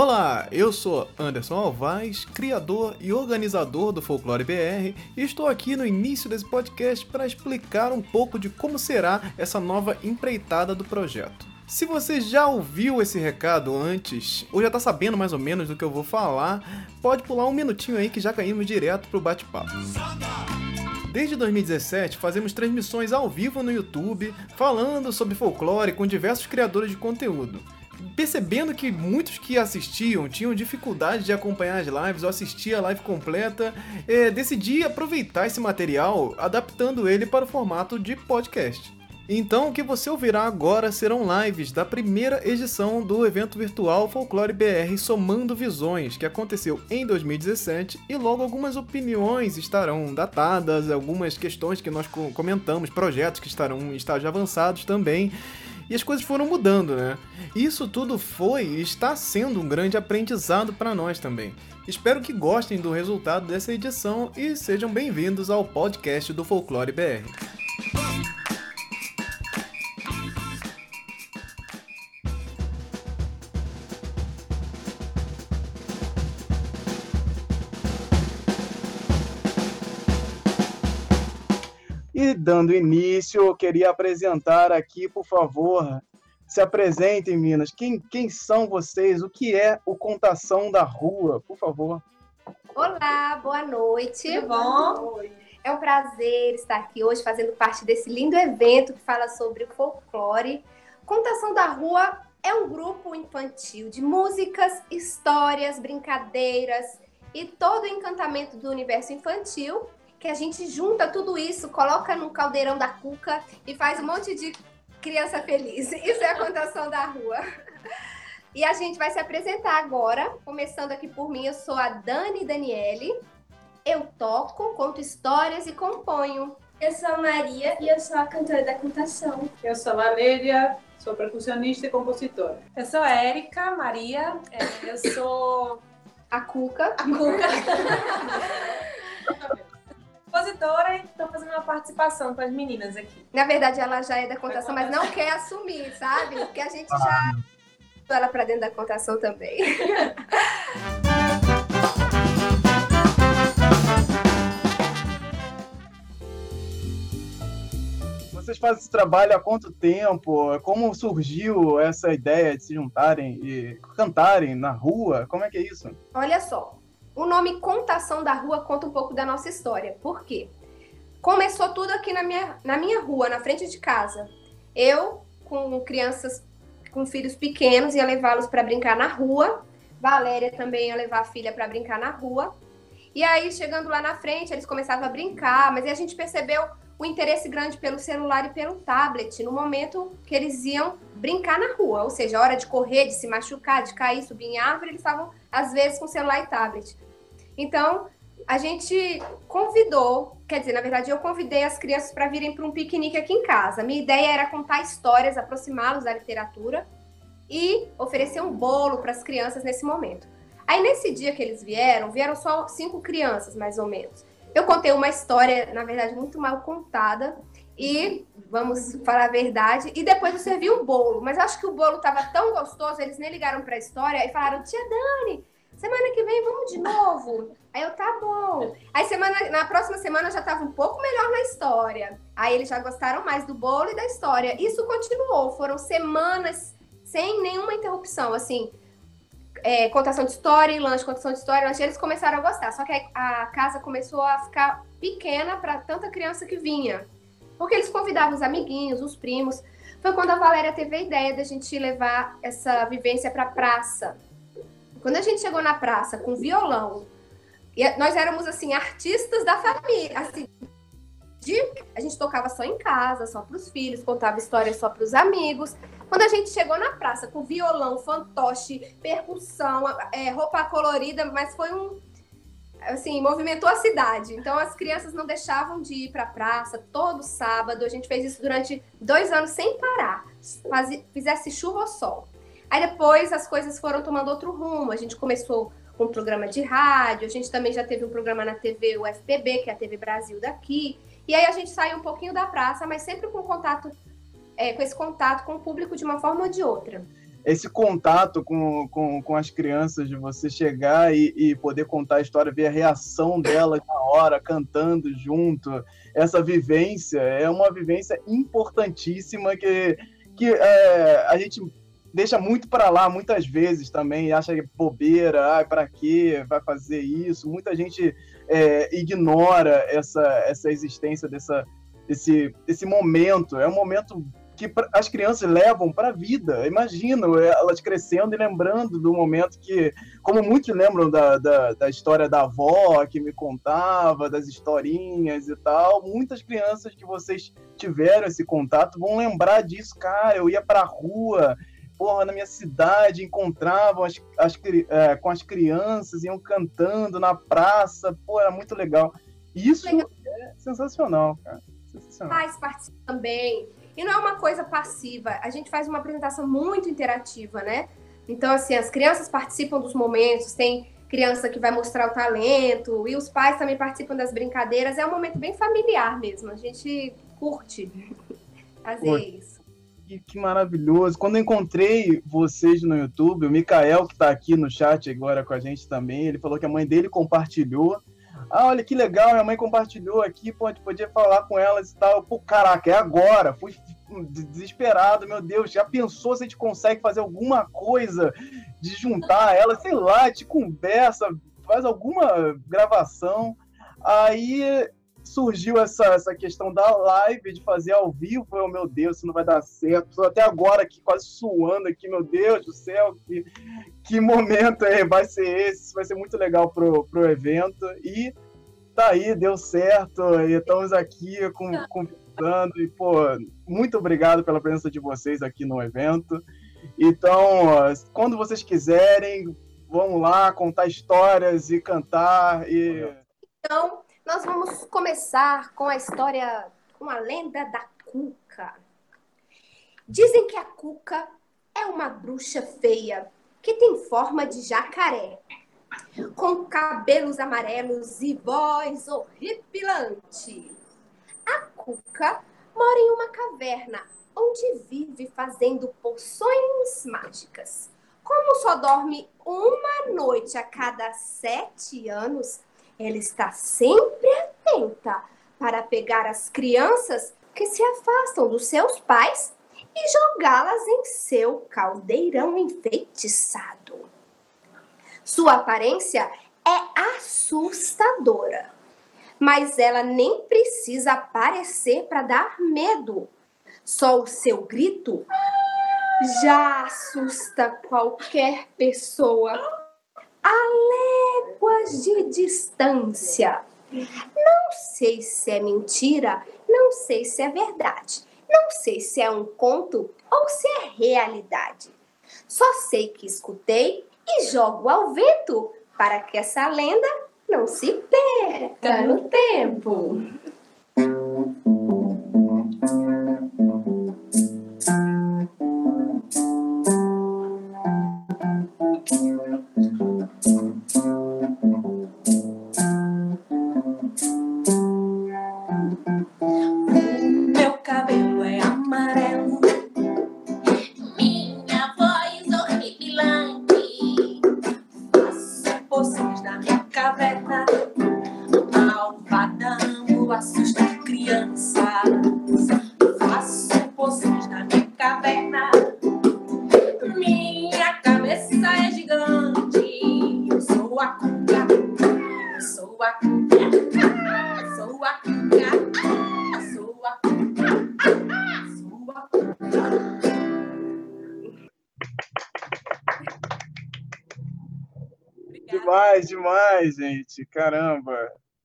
Olá, eu sou Anderson Alvaz, criador e organizador do Folclore BR, e estou aqui no início desse podcast para explicar um pouco de como será essa nova empreitada do projeto. Se você já ouviu esse recado antes, ou já está sabendo mais ou menos do que eu vou falar, pode pular um minutinho aí que já caímos direto pro bate-papo. Desde 2017, fazemos transmissões ao vivo no YouTube, falando sobre folclore com diversos criadores de conteúdo percebendo que muitos que assistiam tinham dificuldade de acompanhar as lives ou assistir a live completa, é, decidi aproveitar esse material adaptando ele para o formato de podcast. Então, o que você ouvirá agora serão lives da primeira edição do evento virtual Folclore BR Somando Visões, que aconteceu em 2017, e logo algumas opiniões estarão datadas, algumas questões que nós comentamos, projetos que estarão em estágios avançados também e as coisas foram mudando, né? Isso tudo foi e está sendo um grande aprendizado para nós também. Espero que gostem do resultado dessa edição e sejam bem-vindos ao podcast do Folclore BR. Dando início, eu queria apresentar aqui, por favor, se apresentem, Minas. Quem, quem são vocês? O que é o Contação da Rua? Por favor. Olá, boa noite. Tudo bom? É um prazer estar aqui hoje fazendo parte desse lindo evento que fala sobre o folclore. Contação da Rua é um grupo infantil de músicas, histórias, brincadeiras e todo o encantamento do universo infantil que a gente junta tudo isso, coloca no caldeirão da cuca e faz um monte de criança feliz. Isso é a contação da rua. E a gente vai se apresentar agora, começando aqui por mim. Eu sou a Dani Daniele. Eu toco, conto histórias e componho. Eu sou a Maria e eu sou a cantora da contação. Eu sou a Valéria, sou percussionista e compositora. Eu sou a Érica Maria, é, eu sou a Cuca. A Cuca. compositora e estou fazendo uma participação com as meninas aqui. Na verdade, ela já é da contação, mas não quer assumir, sabe? Porque a gente já ah. ela para dentro da contação também. Vocês fazem esse trabalho há quanto tempo? Como surgiu essa ideia de se juntarem e cantarem na rua? Como é que é isso? Olha só, o nome Contação da Rua conta um pouco da nossa história. Por quê? Começou tudo aqui na minha, na minha rua, na frente de casa. Eu, com crianças com filhos pequenos, ia levá-los para brincar na rua. Valéria também ia levar a filha para brincar na rua. E aí, chegando lá na frente, eles começavam a brincar, mas a gente percebeu o interesse grande pelo celular e pelo tablet no momento que eles iam brincar na rua, ou seja, a hora de correr, de se machucar, de cair, subir em árvore, eles estavam às vezes com celular e tablet. Então, a gente convidou, quer dizer, na verdade, eu convidei as crianças para virem para um piquenique aqui em casa. Minha ideia era contar histórias, aproximá-los da literatura e oferecer um bolo para as crianças nesse momento. Aí, nesse dia que eles vieram, vieram só cinco crianças, mais ou menos. Eu contei uma história, na verdade, muito mal contada. E vamos falar a verdade. E depois eu servi um bolo. Mas acho que o bolo estava tão gostoso, eles nem ligaram para a história e falaram: Tia Dani, semana que vem vamos de novo. Aí eu, tá bom. Aí semana, na próxima semana já tava um pouco melhor na história. Aí eles já gostaram mais do bolo e da história. Isso continuou, foram semanas sem nenhuma interrupção, assim, é, contação de história e lanche, contação de história e lanche, eles começaram a gostar. Só que a casa começou a ficar pequena para tanta criança que vinha. Porque eles convidavam os amiguinhos, os primos. Foi quando a Valéria teve a ideia da gente levar essa vivência para praça. Quando a gente chegou na praça com violão, e nós éramos assim artistas da família, assim, de, a gente tocava só em casa, só para os filhos, contava histórias só para os amigos. Quando a gente chegou na praça com violão, fantoche, percussão, é, roupa colorida, mas foi um assim, movimentou a cidade. Então as crianças não deixavam de ir para a praça todo sábado. A gente fez isso durante dois anos sem parar, fizesse chuva ou sol. Aí depois as coisas foram tomando outro rumo. A gente começou com um programa de rádio, a gente também já teve um programa na TV UFPB, que é a TV Brasil daqui. E aí a gente saiu um pouquinho da praça, mas sempre com contato, é, com esse contato com o público de uma forma ou de outra. esse contato com, com, com as crianças, de você chegar e, e poder contar a história, ver a reação delas na hora, cantando junto, essa vivência é uma vivência importantíssima que, que é, a gente deixa muito para lá muitas vezes também, acha que é bobeira, ah, para que vai fazer isso? Muita gente é, ignora essa, essa existência dessa, desse, desse momento. É um momento que as crianças levam para a vida. Imagino elas crescendo e lembrando do momento que, como muitos lembram da, da, da, história da avó que me contava, das historinhas e tal, muitas crianças que vocês tiveram esse contato vão lembrar disso. Cara, eu ia para a rua, porra, na minha cidade, encontravam as, as, é, com as crianças, iam cantando na praça, pô, era muito legal. Isso legal. é sensacional, cara. Sensacional. Pais participam também. E não é uma coisa passiva. A gente faz uma apresentação muito interativa, né? Então, assim, as crianças participam dos momentos, tem criança que vai mostrar o talento, e os pais também participam das brincadeiras. É um momento bem familiar mesmo. A gente curte fazer isso. Que, que, maravilhoso. Quando eu encontrei vocês no YouTube, o Mikael, que está aqui no chat agora com a gente também, ele falou que a mãe dele compartilhou. Ah, olha que legal, minha mãe compartilhou aqui, a gente podia falar com elas e tal. Pô, caraca, é agora. Fui desesperado, meu Deus. Já pensou se a gente consegue fazer alguma coisa de juntar elas? Sei lá, te conversa, faz alguma gravação. Aí surgiu essa, essa questão da live, de fazer ao vivo. Eu, meu Deus, isso não vai dar certo. Estou até agora aqui quase suando aqui, meu Deus do céu. Que, que momento é, vai ser esse? Vai ser muito legal pro, pro evento. E tá aí, deu certo. E estamos aqui com, conversando. E, pô, muito obrigado pela presença de vocês aqui no evento. Então, quando vocês quiserem, vamos lá contar histórias e cantar. E... Então, nós vamos começar com a história, com a lenda da Cuca. Dizem que a Cuca é uma bruxa feia que tem forma de jacaré, com cabelos amarelos e voz horripilante. A Cuca mora em uma caverna onde vive fazendo poções mágicas. Como só dorme uma noite a cada sete anos, ela está sempre atenta para pegar as crianças que se afastam dos seus pais e jogá-las em seu caldeirão enfeitiçado. Sua aparência é assustadora, mas ela nem precisa aparecer para dar medo. Só o seu grito já assusta qualquer pessoa a léguas de distância. Não sei se é mentira, não sei se é verdade, não sei se é um conto ou se é realidade. Só sei que escutei e jogo ao vento para que essa lenda não se perca no tempo. Gente. Caramba.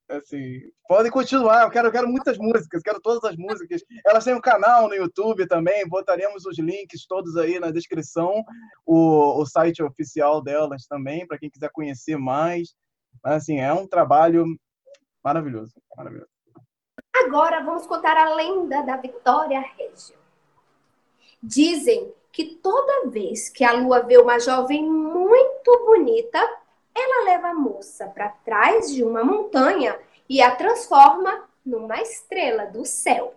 Assim, podem continuar. Eu quero, eu quero muitas músicas, quero todas as músicas. Elas têm um canal no YouTube também. Botaremos os links todos aí na descrição. O, o site oficial delas também, para quem quiser conhecer mais. Mas, assim, é um trabalho maravilhoso. Maravilhoso. Agora vamos contar a lenda da Vitória Reggio. Dizem que toda vez que a lua vê uma jovem muito bonita, ela leva a moça para trás de uma montanha e a transforma numa estrela do céu.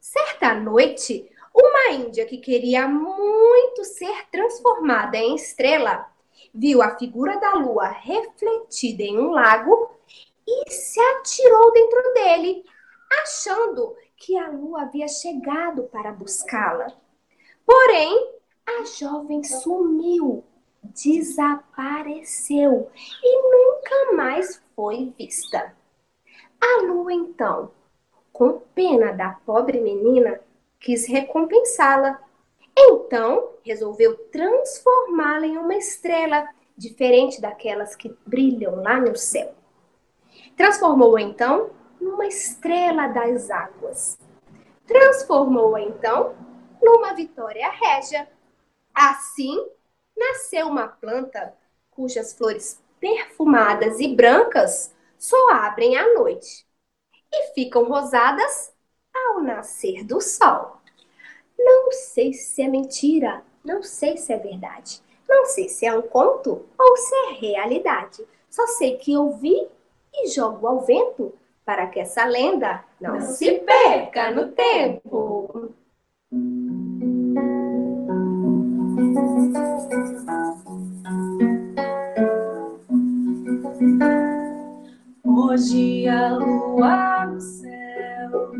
Certa noite, Uma índia que queria muito ser transformada em estrela viu a figura da lua refletida em um lago e se atirou dentro dele, achando que a lua havia chegado para buscá-la. Porém, a jovem sumiu, desapareceu e nunca mais foi vista. A lua, então, com pena da pobre menina, quis recompensá-la. Então, resolveu transformá-la em uma estrela, diferente daquelas que brilham lá no céu. Transformou-a então numa estrela das águas. Transformou-a então numa vitória régia. Assim, nasceu uma planta cujas flores perfumadas e brancas só abrem à noite e ficam rosadas ao nascer do sol. Não sei se é mentira, não sei se é verdade, não sei se é um conto ou se é realidade. Só sei que ouvi e jogo ao vento para que essa lenda não, não se perca no tempo. Hoje a lua no céu,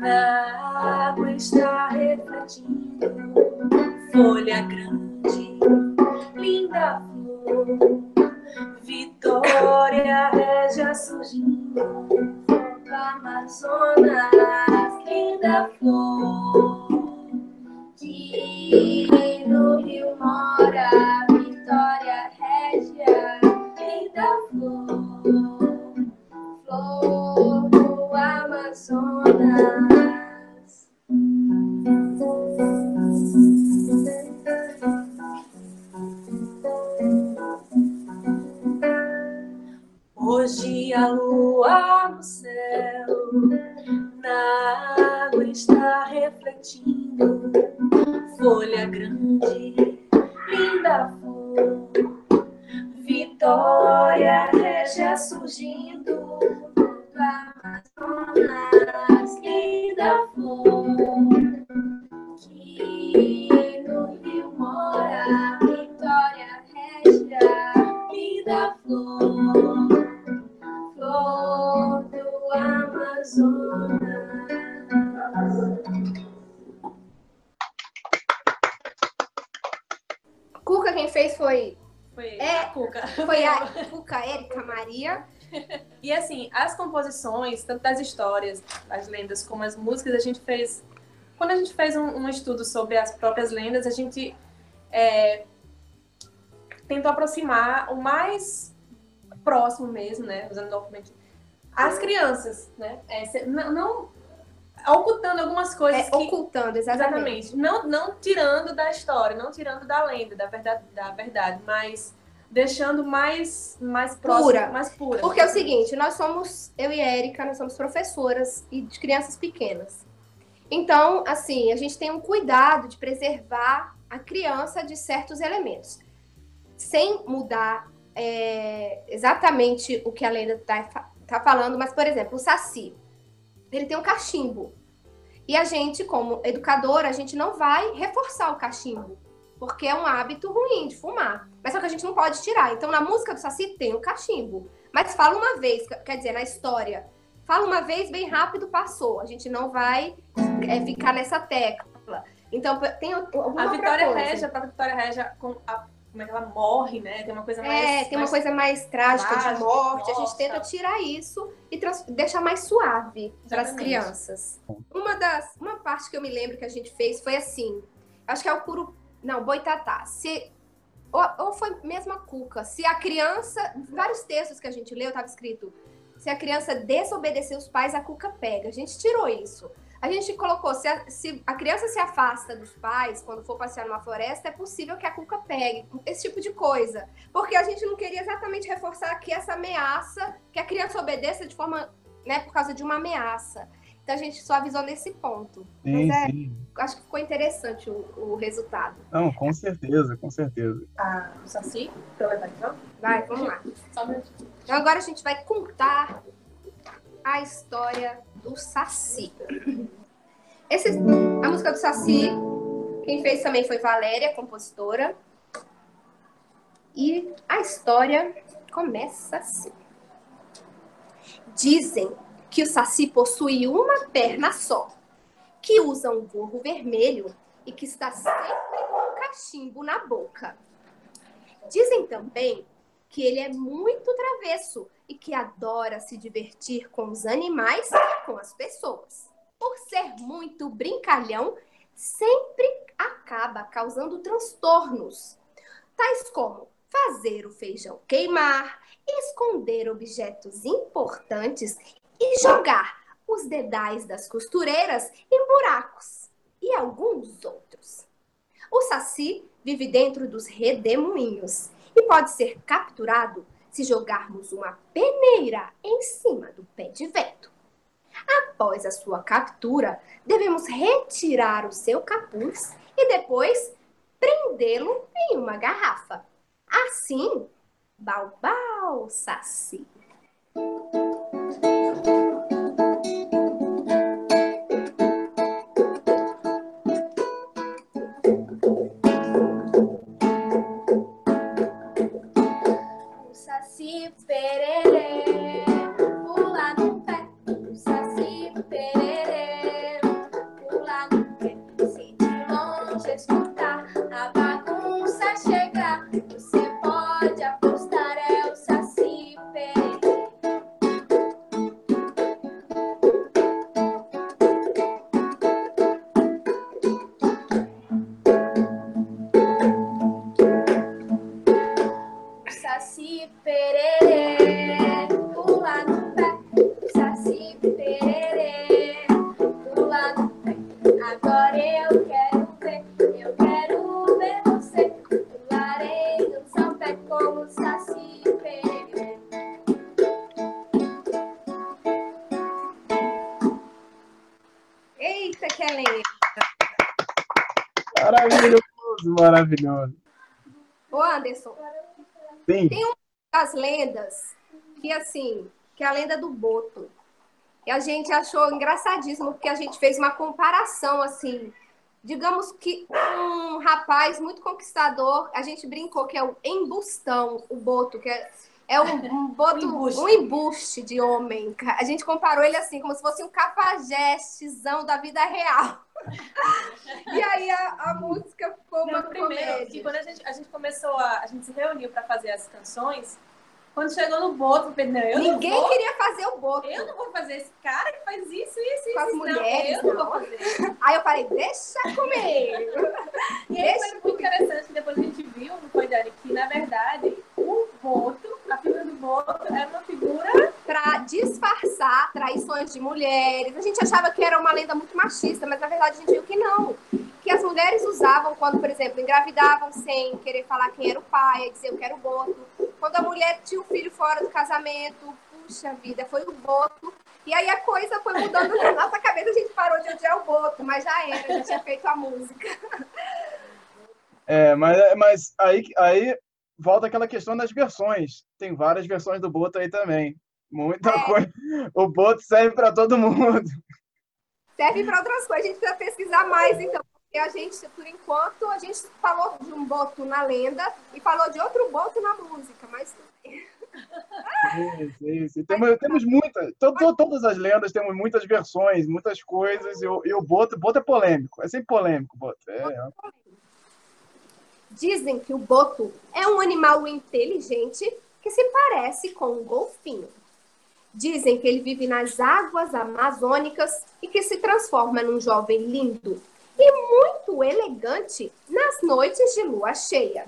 na água está refletindo, folha grande, linda flor, Vitória Régia surgindo, do Amazonas, linda flor, fez foi Foi É. a Cuca. foi a Cuca Érica Maria. E assim, as composições, tanto das histórias, as lendas, como as músicas, a gente fez. Quando a gente fez um, um estudo sobre as próprias lendas, a gente é, tentou aproximar o mais próximo mesmo, né? Usando novamente as crianças, né? É, não ocultando algumas coisas É, que, ocultando, exatamente. Exatamente. Não, não tirando da história, não tirando da lenda, da verdade, da verdade mas deixando mais, mais próximo, Pura. mais pura. Porque é o seguinte, nós somos, eu e Érica, nós somos professoras e de crianças pequenas. Então, assim, a gente tem um cuidado de preservar a criança de certos elementos, sem mudar é, exatamente o que a lenda está tá falando, mas, por exemplo, o Saci, ele tem um cachimbo. E a gente, como educadora, a gente não vai reforçar o cachimbo, porque é um hábito ruim de fumar. Mas só que a gente não pode tirar. Então, na música do Saci tem o cachimbo. Mas fala uma vez, quer dizer, na história, fala uma vez, bem rápido, passou. A gente não vai é, ficar nessa tecla. Então, tem alguma A Vitória coisa. Régia, a própria Vitória Régia, com a- como é que ela morre, né? Tem uma coisa mais. É, tem uma mais- coisa mais trágica de morte. A gente nossa. tenta tirar isso e deixar mais suave para as crianças. Uma das, uma parte que eu me lembro que a gente fez foi assim. Acho que é o curu, não, boitatá. Se ou, ou foi mesmo a cuca. Se a criança, vários textos que a gente leu estava escrito: se a criança desobedecer os pais, a cuca pega. A gente tirou isso. A gente colocou, se a, se a criança se afasta dos pais quando for passear numa floresta, é possível que a cuca pegue. Esse tipo de coisa. Porque a gente não queria exatamente reforçar aqui essa ameaça, que a criança obedeça de forma, né, por causa de uma ameaça. Então a gente só avisou nesse ponto. Sim, Mas é- sim. Acho que ficou interessante o, o resultado. Não, com certeza, com certeza. Ah, Saci, pra levar então? Vai, vamos lá. Só um minutinho. Então agora a gente vai contar a história do Saci. Esse, a música do Saci, quem fez também foi Valéria, compositora. E a história começa assim. Dizem que o Saci possui uma perna só, que usa um gorro vermelho e que está sempre com um cachimbo na boca. Dizem também que ele é muito travesso e que adora se divertir com os animais e com as pessoas. Por ser muito brincalhão, sempre acaba causando transtornos, tais como fazer o feijão queimar, esconder objetos importantes e jogar os dedais das costureiras em buracos e alguns outros. O saci vive dentro dos redemoinhos e pode ser capturado se jogarmos uma peneira em cima do pé de vento. Após a sua captura, devemos retirar o seu capuz e depois prendê-lo em uma garrafa. Assim, Balbal Saci. As lendas que assim, que é a lenda do boto. E a gente achou engraçadíssimo porque a gente fez uma comparação assim, digamos que um rapaz muito conquistador, a gente brincou que é o embustão, o boto, que é, é um, um boto, Um embuste. um embuste de homem. A gente comparou ele assim, como se fosse um cafajestezão da vida real. E aí a, a música ficou uma primeiro, que quando a gente, a gente começou a. A gente se reuniu para fazer as canções, quando chegou no boto, eu falei, não, eu Ninguém não vou. queria fazer o boto. Eu não vou fazer esse cara que faz isso, isso, Com as isso. mulheres, não, eu não não. vou fazer. Aí eu falei, deixa comigo. E aí foi muito interessante depois a gente viu, não foi, Dani, que na verdade o boto, a figura do boto, é uma figura Pra disfarçar traições de mulheres. A gente achava que era uma lenda muito machista, mas na verdade a gente viu que não. Que as mulheres usavam quando, por exemplo, engravidavam sem querer falar quem era o pai, dizer eu quero o boto. Quando a mulher tinha o filho fora do casamento, puxa vida, foi o boto. E aí a coisa foi mudando na nossa cabeça, a gente parou de odiar o boto, mas já era, a gente tinha feito a música. É, mas, mas aí, aí volta aquela questão das versões. Tem várias versões do Boto aí também. Muita É. coisa. O Boto serve para todo mundo. serve para outras coisas. A gente precisa pesquisar mais, então. A gente, por enquanto, a gente falou de um boto na lenda e falou de outro boto na música, mas Isso, isso. Temos, temos muitas. to- to- todas as lendas temos muitas versões, muitas coisas. E o, e o Boto, Boto é polêmico. É sempre polêmico, Boto. É, dizem que o boto é um animal inteligente que se parece com um golfinho. Dizem que ele vive nas águas amazônicas e que se transforma num jovem lindo e muito elegante nas noites de lua cheia.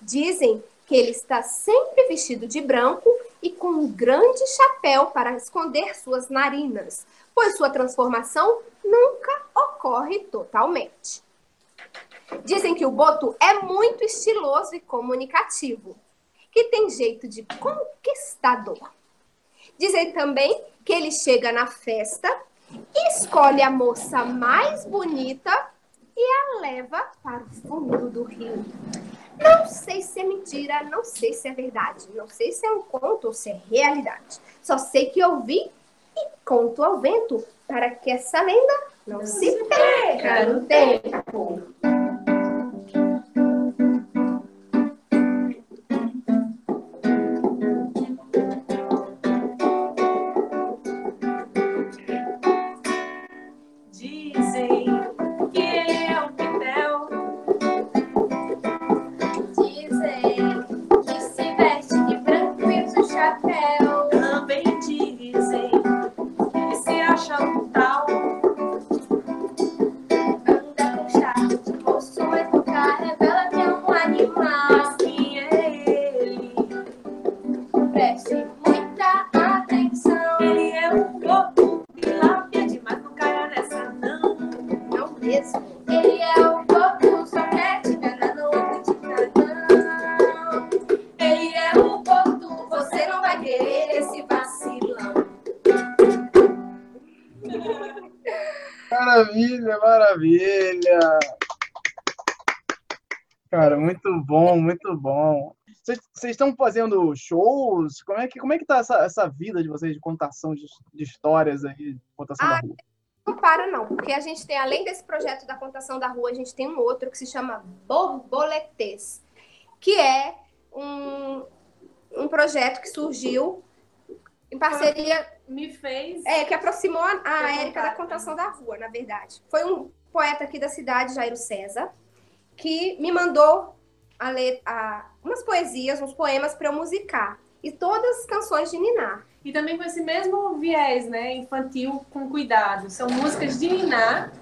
Dizem que ele está sempre vestido de branco e com um grande chapéu para esconder suas narinas, pois sua transformação nunca ocorre totalmente. Dizem que o boto é muito estiloso e comunicativo, que tem jeito de conquistador. Dizem também que ele chega na festa, escolhe a moça mais bonita e a leva para o fundo do rio. Não sei se é mentira, não sei se é verdade, não sei se é um conto ou se é realidade. Só sei que ouvi e conto ao vento para que essa lenda Não se perca no tempo. Animal. Muito bom. Vocês estão fazendo shows? Como é que, como é que tá essa, essa vida de vocês de contação de, de histórias aí, de contação da Ah, rua? Não para, não, porque a gente tem, além desse projeto da contação da rua, a gente tem um outro que se chama Borboletes, que é um, um projeto que surgiu em parceria, Me fez. é, que aproximou a, Érica da contação da rua, na verdade. Foi um poeta aqui da cidade, Jairo César, que me mandou a a- umas poesias, uns poemas para eu musicar. E todas canções de Ninar. E também com esse mesmo viés, né? Infantil com cuidado. São músicas de ninar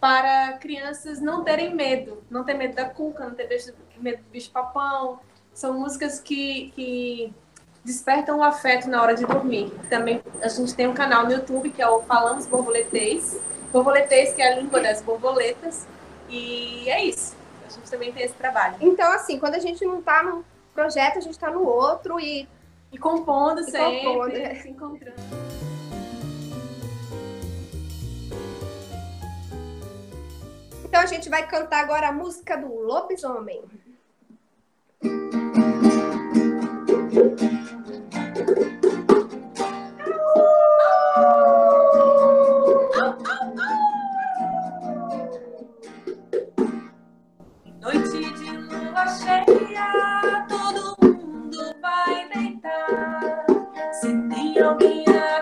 para crianças não terem medo. Não ter medo da cuca, não ter bicho- medo do bicho-papão. São músicas que, que despertam o afeto na hora de dormir. Também a gente tem um canal no YouTube que é o Falamos Borboletês. Borboletês, que é a língua das borboletas. E é isso. A gente também tem esse trabalho. Então, assim, quando a gente não tá num projeto, a gente tá no outro e E compondo E sempre, compondo, é. se encontrando. Então a gente vai cantar agora a música do lobisomem. Noite de lua cheia, todo mundo vai deitar. Se tem alguém acordado,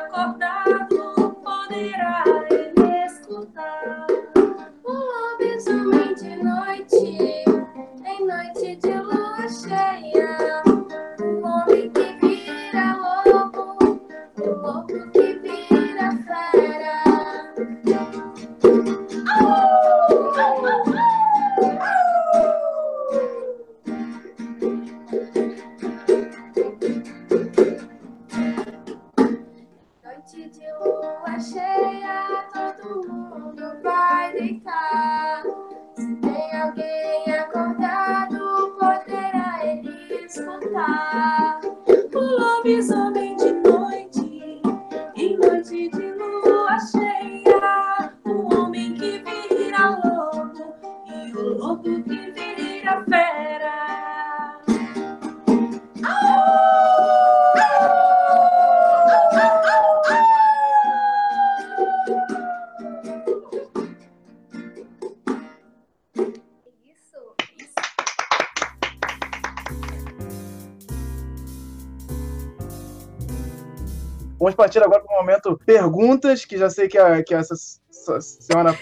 lobo que vira fera. Isso. Vamos partir agora para o momento perguntas, que já sei que, a, que essa, senhora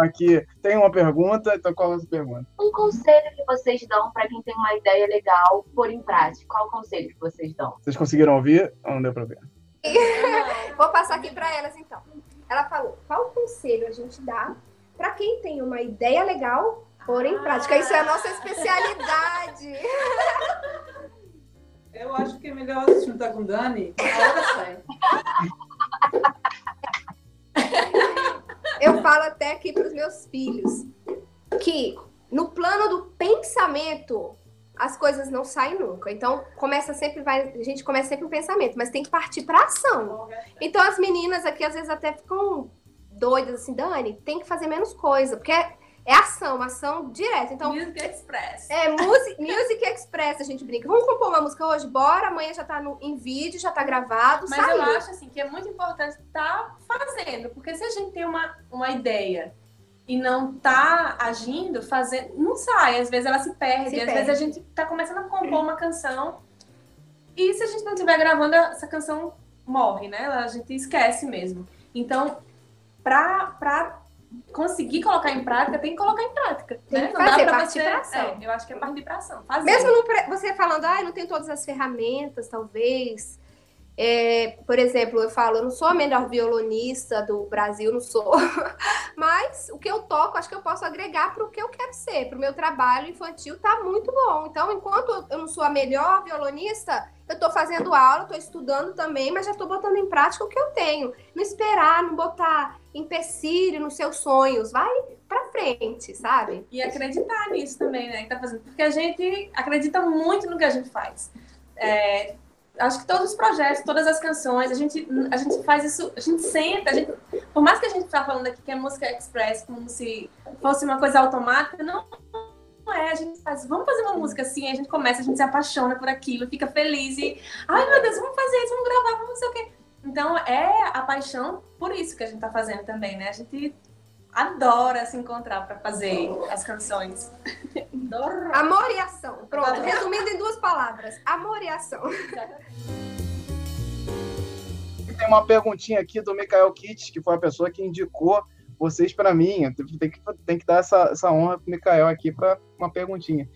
aqui tem uma pergunta, então qual é a sua pergunta? Um conselho que vocês dão para quem tem uma ideia legal pôr em prática? Qual o conselho que vocês dão? Vocês conseguiram ouvir? Ou não deu para ver? Vou passar aqui para elas então. Ela falou: qual conselho a gente dá para quem tem uma ideia legal pôr em prática? Isso é a nossa especialidade. Eu acho que é melhor se juntar com Dani. Sai. Eu falo até aqui para os meus filhos que no plano do pensamento as coisas não saem nunca. Então começa sempre vai, a gente começa sempre um pensamento, mas tem que partir para ação. Então as meninas aqui às vezes até ficam doidas assim, Dani, tem que fazer menos coisa, porque é ação, ação direta. Então, Music Express. é music, music Express, a gente brinca. Vamos compor uma música hoje? Bora, amanhã já tá no, em vídeo, já tá gravado, Mas saiu. eu acho assim que é muito importante estar fazendo, porque se a gente tem uma, uma ideia e não tá agindo, fazendo, não sai, às vezes ela se perde, Se às perde. vezes a gente tá começando a compor uma canção e se a gente não estiver gravando, essa canção morre, né? A gente esquece mesmo. Então, pra, pra conseguir colocar em prática, tem que colocar em prática. Tem né? que Não fazer, dá pra partir você. pra ação. É, eu acho que é pra ação. Fazer. Mesmo pre- você falando, ah, não tem todas as ferramentas, talvez. É, por exemplo, eu falo, eu não sou a melhor violonista do Brasil, não sou. Mas o que eu toco, acho que eu posso agregar para o que eu quero ser. Para o meu trabalho infantil, tá muito bom. Então, enquanto eu não sou a melhor violonista, eu estou fazendo aula, estou estudando também, mas já estou botando em prática o que eu tenho. Não esperar, não botar empecilho nos seus sonhos. Vai para frente, sabe? E acreditar nisso também, né? Que tá fazendo. Porque a gente acredita muito no que a gente faz. É, acho que todos os projetos, todas as canções, a gente, a gente faz isso, a gente senta, a gente, por mais que a gente tá falando aqui que é música express, como se fosse uma coisa automática, não, não é. A gente faz, vamos fazer uma música assim, aí a gente começa, a gente se apaixona por aquilo, fica feliz e, ai meu Deus, vamos fazer isso, vamos gravar, vamos não sei o quê. Então é a paixão por isso que a gente tá fazendo também, né? A gente adora se encontrar para fazer as canções. Adoro. Amor e ação. Pronto, resumindo em duas palavras: amor e ação. Tem uma perguntinha aqui do Mikael Kitts, que foi a pessoa que indicou vocês para mim. Tem que, tem que dar essa, essa honra pro Mikael aqui para uma perguntinha.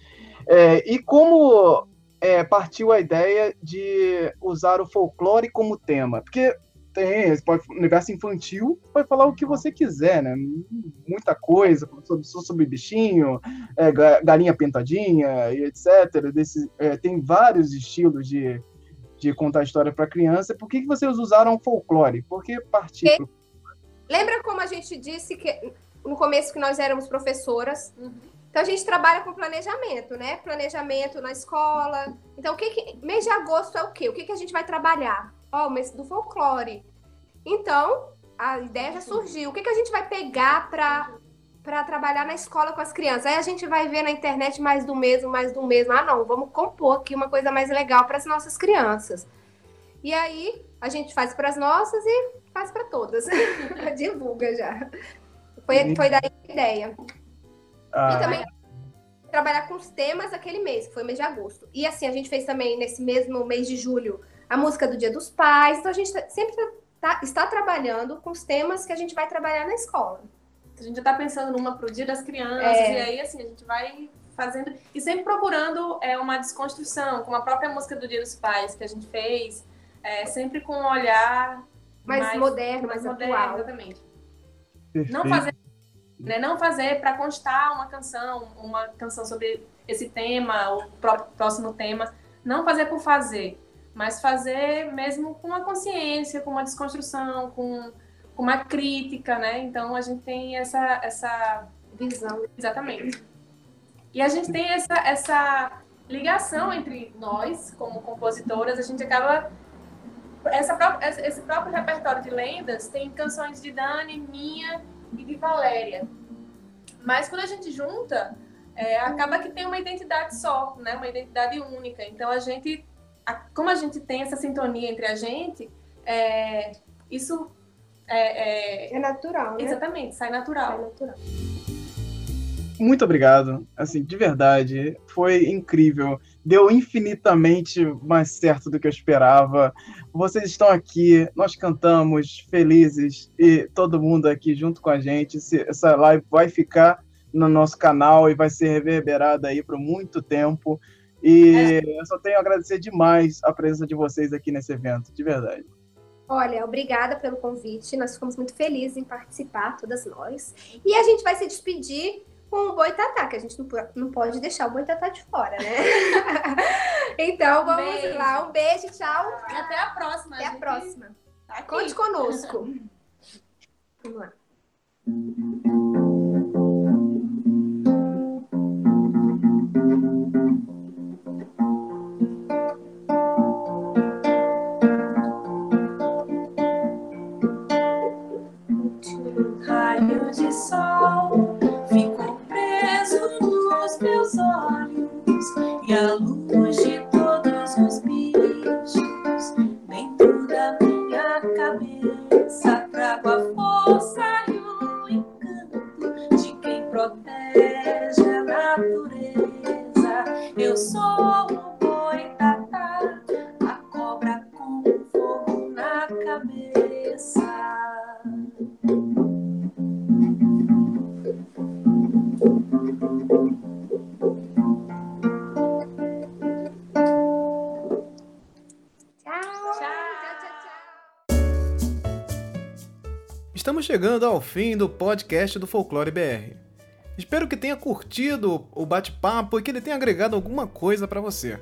É, e como é, partiu a ideia de usar o folclore como tema? Porque tem pode- universo infantil, pode falar o que você quiser, né? Muita coisa, sobre, sobre bichinho, é, ga- galinha pintadinha e etc. Desse, é, tem vários estilos de, de contar história para criança. Por que, que vocês usaram folclore? Por que partir. Lembra como a gente disse que no começo que nós éramos professoras? Então a gente trabalha com planejamento, né? Planejamento na escola. Então, o que, que mês de agosto é o quê? O que, que a gente vai trabalhar? Ó, o mês do folclore. Então, a ideia já surgiu. O que, que a gente vai pegar para para trabalhar na escola com as crianças? Aí a gente vai ver na internet mais do mesmo, mais do mesmo. Ah, não, vamos compor aqui uma coisa mais legal para as nossas crianças. E aí a gente faz para as nossas e faz para todas. Divulga já. Foi, foi daí a ideia. Ah, E também trabalhar com os temas daquele mês, que foi o mês de agosto. E assim, a gente fez também nesse mesmo mês de julho a música do Dia dos Pais. Então a gente tá- sempre tá- está trabalhando com os temas que a gente vai trabalhar na escola. A gente já tá pensando numa pro dia das crianças, É. e aí assim, a gente vai fazendo. E sempre procurando é, uma desconstrução, como a própria música do Dia dos Pais que a gente fez, é, sempre com um olhar Mais, moderno, mais, moderno, atual. exatamente. perfeito. Não fazer, né, não fazer para constar uma canção, uma canção sobre esse tema, o pró- próximo tema, não fazer por fazer, mas fazer mesmo com uma consciência, com uma desconstrução, com, com uma crítica, né? Então a gente tem essa essa Visão. Exatamente. E a gente tem essa, essa ligação entre nós, como compositoras, a gente acaba. Essa própria, esse próprio repertório de lendas tem canções de Dani, minha e de Valéria. Mas quando a gente junta, é, acaba que tem uma identidade só, né? uma identidade única. Então a gente, a- como a gente tem essa sintonia entre a gente, é, isso é, é- É natural, né? exatamente sai natural. natural. Muito obrigado. Assim, de verdade, foi incrível. Deu infinitamente mais certo do que eu esperava. Vocês estão aqui, nós cantamos felizes e todo mundo aqui junto com a gente. Essa live vai ficar no nosso canal e vai ser reverberada aí por muito tempo. E eu só tenho a agradecer demais a presença de vocês aqui nesse evento, de verdade. Olha, obrigada pelo convite. Nós ficamos muito felizes em participar, todas nós. E a gente vai se despedir com o Boitatá, que a gente não po- não pode deixar o Boitatá de fora, né? então vamos Beijo. lá. Um beijo, tchau. E até a próxima. Até a próxima. tá. Conte conosco. Vamos lá. Chegando ao fim do podcast do Folclore BR. Espero que tenha curtido o bate-papo e que ele tenha agregado alguma coisa para você.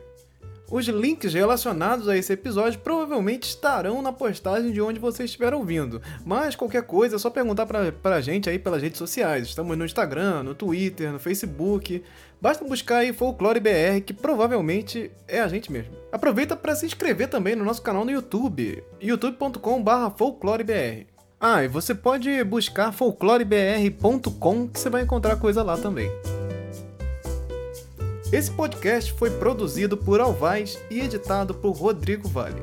Os links relacionados a esse episódio provavelmente estarão na postagem de onde você estiver ouvindo, mas qualquer coisa é só perguntar pra, pra gente aí pelas redes sociais. Estamos no Instagram, no Twitter, no Facebook. Basta buscar aí Folclore BR, que provavelmente é a gente mesmo. Aproveita para se inscrever também no nosso canal no YouTube, youtube.com/folclorebr. Ah, e você pode buscar folclorebr.com que você vai encontrar coisa lá também. Esse podcast foi produzido por Alvaz e editado por Rodrigo Vale.